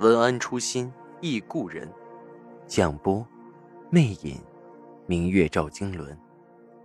文安初心忆故人，蒋波，魅影，明月照经纶，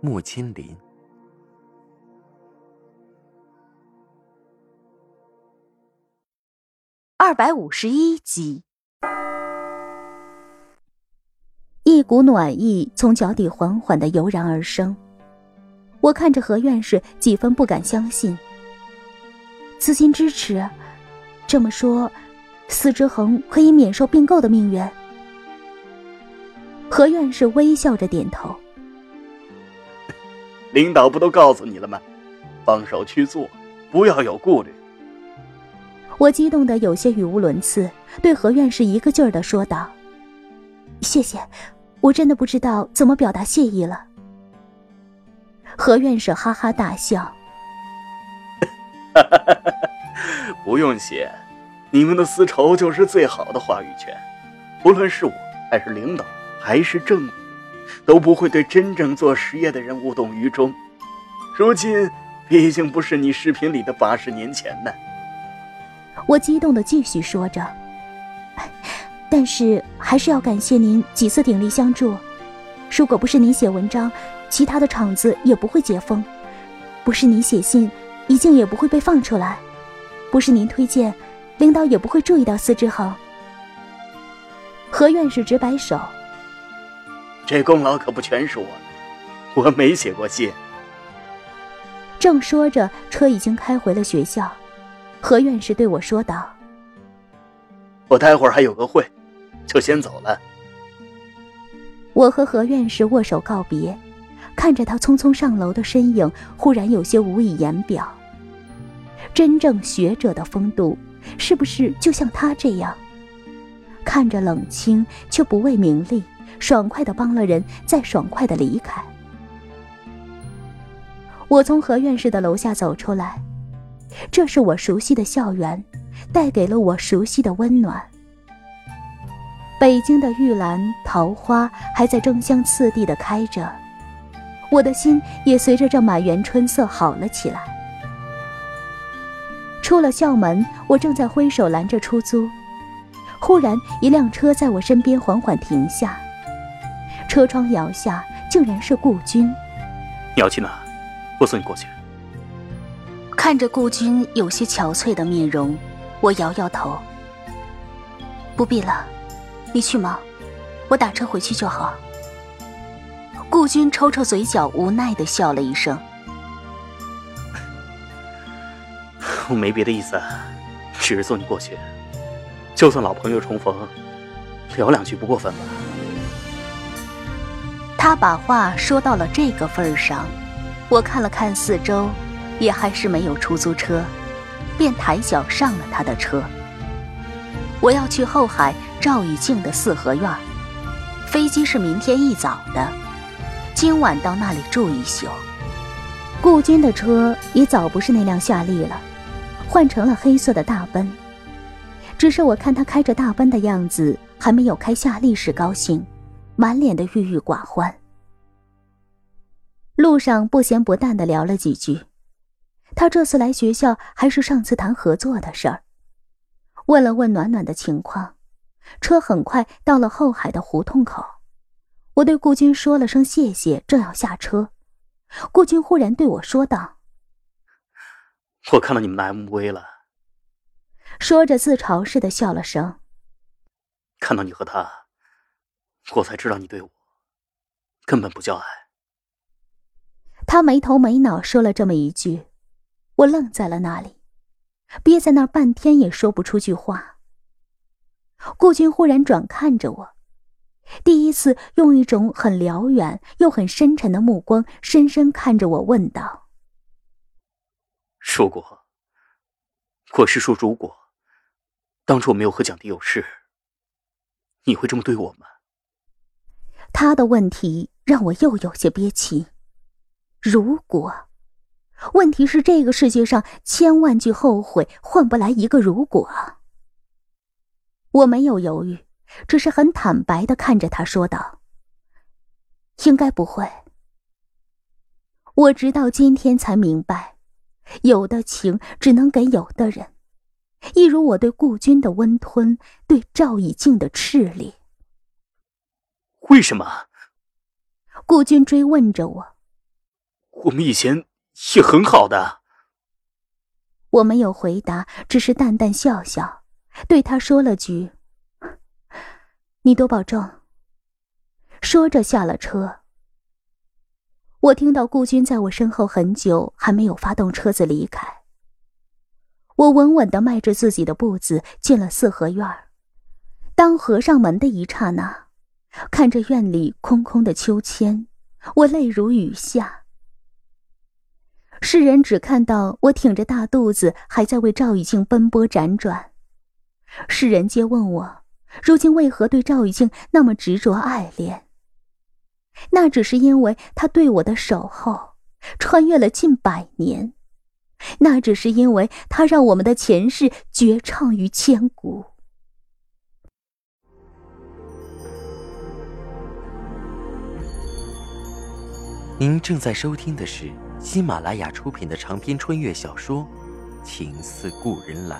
木千林。二百五十一集，一股暖意从脚底缓缓的油然而生。我看着何院士，几分不敢相信。资金支持，这么说。司之恒可以免受并购的命运。何院士微笑着点头。领导不都告诉你了吗？放手去做，不要有顾虑。我激动的有些语无伦次，对何院士一个劲儿的说道：“谢谢，我真的不知道怎么表达谢意了。”何院士哈哈大笑：“哈哈哈哈不用谢。”你们的丝绸就是最好的话语权，不论是我还是领导还是政府，都不会对真正做实业的人无动于衷。如今毕竟不是你视频里的八十年前呢。我激动的继续说着，但是还是要感谢您几次鼎力相助。如果不是您写文章，其他的厂子也不会解封；不是您写信，一静也不会被放出来；不是您推荐。领导也不会注意到司之恒。何院士直摆手：“这功劳可不全是我的，我没写过信。”正说着，车已经开回了学校。何院士对我说道：“我待会儿还有个会，就先走了。”我和何院士握手告别，看着他匆匆上楼的身影，忽然有些无以言表。真正学者的风度。是不是就像他这样，看着冷清却不为名利，爽快的帮了人，再爽快的离开？我从何院士的楼下走出来，这是我熟悉的校园，带给了我熟悉的温暖。北京的玉兰桃花还在争相次第的开着，我的心也随着这满园春色好了起来。出了校门，我正在挥手拦着出租，忽然一辆车在我身边缓缓停下，车窗摇下，竟然是顾军。你要去哪？我送你过去。看着顾军有些憔悴的面容，我摇摇头，不必了，你去忙，我打车回去就好。顾军抽抽嘴角，无奈的笑了一声。我没别的意思，只是送你过去。就算老朋友重逢，聊两句不过分吧？他把话说到了这个份上，我看了看四周，也还是没有出租车，便抬脚上了他的车。我要去后海赵以静的四合院，飞机是明天一早的，今晚到那里住一宿。顾军的车也早不是那辆夏利了。换成了黑色的大奔，只是我看他开着大奔的样子，还没有开夏利时高兴，满脸的郁郁寡欢。路上不咸不淡的聊了几句，他这次来学校还是上次谈合作的事儿，问了问暖暖的情况，车很快到了后海的胡同口，我对顾军说了声谢谢，正要下车，顾军忽然对我说道。我看到你们的 MV 了，说着自嘲似的笑了声。看到你和他，我才知道你对我根本不叫爱。他没头没脑说了这么一句，我愣在了那里，憋在那儿半天也说不出句话。顾军忽然转看着我，第一次用一种很辽远又很深沉的目光深深看着我，问道。如果，我是说如果，当初我没有和蒋迪有事，你会这么对我吗？他的问题让我又有些憋气。如果，问题是这个世界上千万句后悔换不来一个如果。我没有犹豫，只是很坦白的看着他说道：“应该不会。”我直到今天才明白，有的情只能给有的人，一如我对顾军的温吞，对赵以静的炽烈。为什么？顾军追问着我。我们以前也很好的。我没有回答，只是淡淡笑笑，对他说了句：“你多保重。”说着下了车。我听到顾军在我身后很久还没有发动车子离开。我稳稳的迈着自己的步子进了四合院当合上门的一刹那，看着院里空空的秋千，我泪如雨下。世人只看到我挺着大肚子还在为赵以静奔波辗转，世人皆问我，如今为何对赵以静那么执着爱恋？那只是因为他对我的守候，穿越了近百年；那只是因为他让我们的前世绝唱于千古。您正在收听的是喜马拉雅出品的长篇穿越小说《情似故人来》。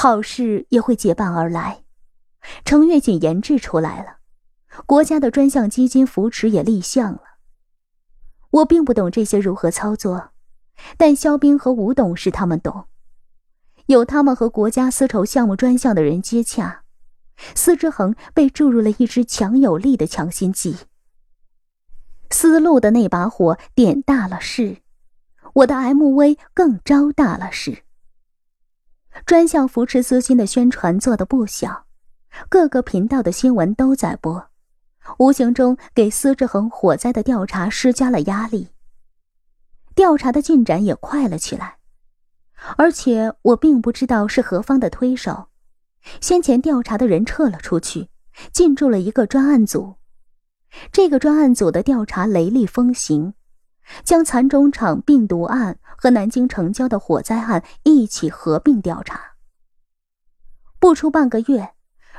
好事也会结伴而来，程月锦研制出来了，国家的专项基金扶持也立项了。我并不懂这些如何操作，但肖兵和吴董事他们懂，有他们和国家丝绸项目专项的人接洽，司之恒被注入了一支强有力的强心剂。思路的那把火点大了事，我的 MV 更招大了事。专项扶持资金的宣传做得不小，各个频道的新闻都在播，无形中给司志恒火灾的调查施加了压力。调查的进展也快了起来，而且我并不知道是何方的推手，先前调查的人撤了出去，进驻了一个专案组。这个专案组的调查雷厉风行。将蚕种厂病毒案和南京城郊的火灾案一起合并调查。不出半个月，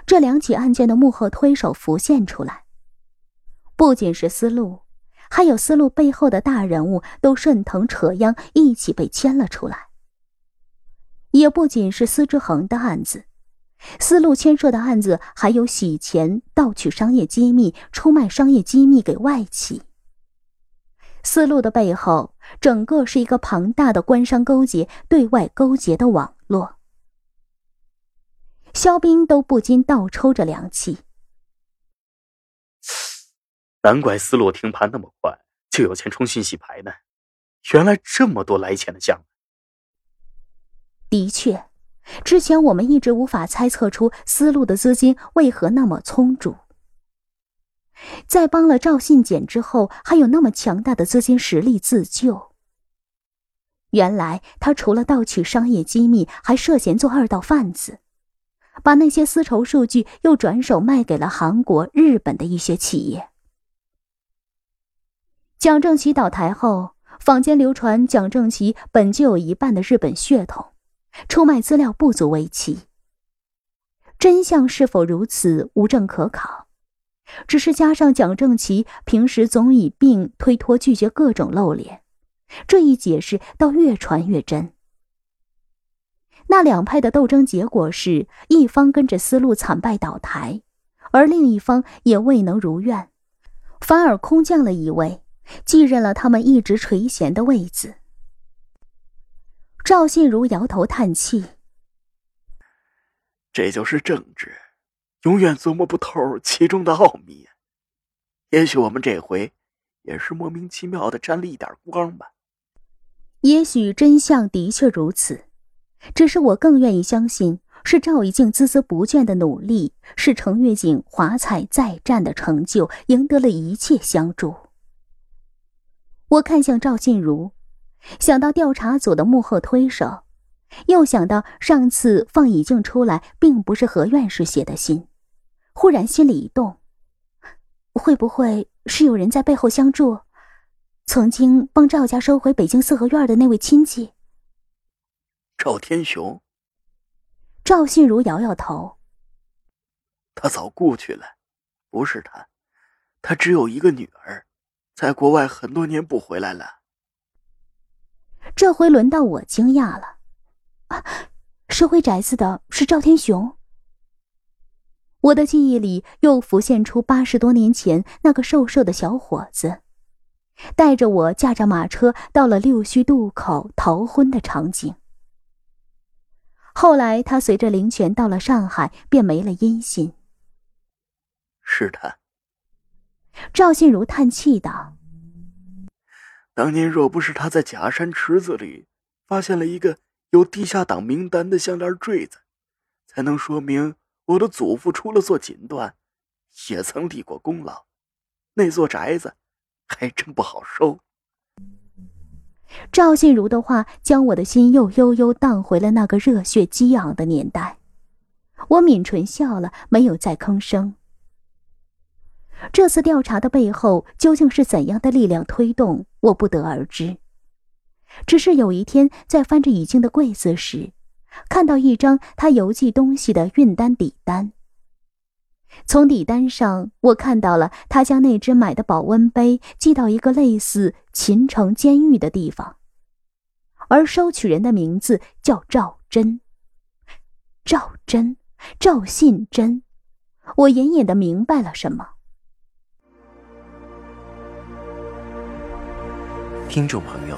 这两起案件的幕后推手浮现出来，不仅是思路，还有思路背后的大人物都顺藤扯秧，一起被牵了出来。也不仅是司之恒的案子，思路牵涉的案子还有洗钱、盗取商业机密、出卖商业机密给外企。思路的背后，整个是一个庞大的官商勾结、对外勾结的网络。肖斌都不禁倒抽着凉气。难怪思路停盘那么快，就有钱重新洗牌呢。原来这么多来钱的项目。的确，之前我们一直无法猜测出思路的资金为何那么充足。在帮了赵信简之后，还有那么强大的资金实力自救。原来他除了盗取商业机密，还涉嫌做二道贩子，把那些丝绸数据又转手卖给了韩国、日本的一些企业。蒋正奇倒台后，坊间流传蒋正奇本就有一半的日本血统，出卖资料不足为奇。真相是否如此，无证可考。只是加上蒋正奇平时总以病推脱拒绝各种露脸，这一解释倒越传越真。那两派的斗争结果是一方跟着思路惨败倒台，而另一方也未能如愿，反而空降了一位，继任了他们一直垂涎的位子。赵信如摇头叹气：“这就是政治。”永远琢磨不透其中的奥秘，也许我们这回也是莫名其妙的沾了一点光吧。也许真相的确如此，只是我更愿意相信是赵以静孜孜不倦的努力，是程月锦华彩再战的成就，赢得了一切相助。我看向赵静茹，想到调查组的幕后推手，又想到上次放已经出来，并不是何院士写的信，忽然心里一动，会不会是有人在背后相助？曾经帮赵家收回北京四合院的那位亲戚，赵天雄。赵信如摇摇头，他早故去了，不是他，他只有一个女儿。在国外很多年不回来了。这回轮到我惊讶了，啊！收回宅子的是赵天雄。我的记忆里又浮现出八十多年前那个瘦瘦的小伙子，带着我驾着马车到了六须渡口逃婚的场景。后来他随着林泉到了上海，便没了音信。是他。赵信如叹气道：“当年若不是他在假山池子里发现了一个有地下党名单的项链坠子，才能说明我的祖父除了做锦缎，也曾立过功劳。那座宅子还真不好收。”赵信如的话将我的心又悠悠荡回了那个热血激昂的年代。我抿唇笑了，没有再吭声。这次调查的背后究竟是怎样的力量推动？我不得而知。只是有一天在翻着已经的柜子时，看到一张他邮寄东西的运单底单。从底单上，我看到了他将那只买的保温杯寄到一个类似秦城监狱的地方，而收取人的名字叫赵真。赵真，赵信真，我隐隐的明白了什么。听众朋友，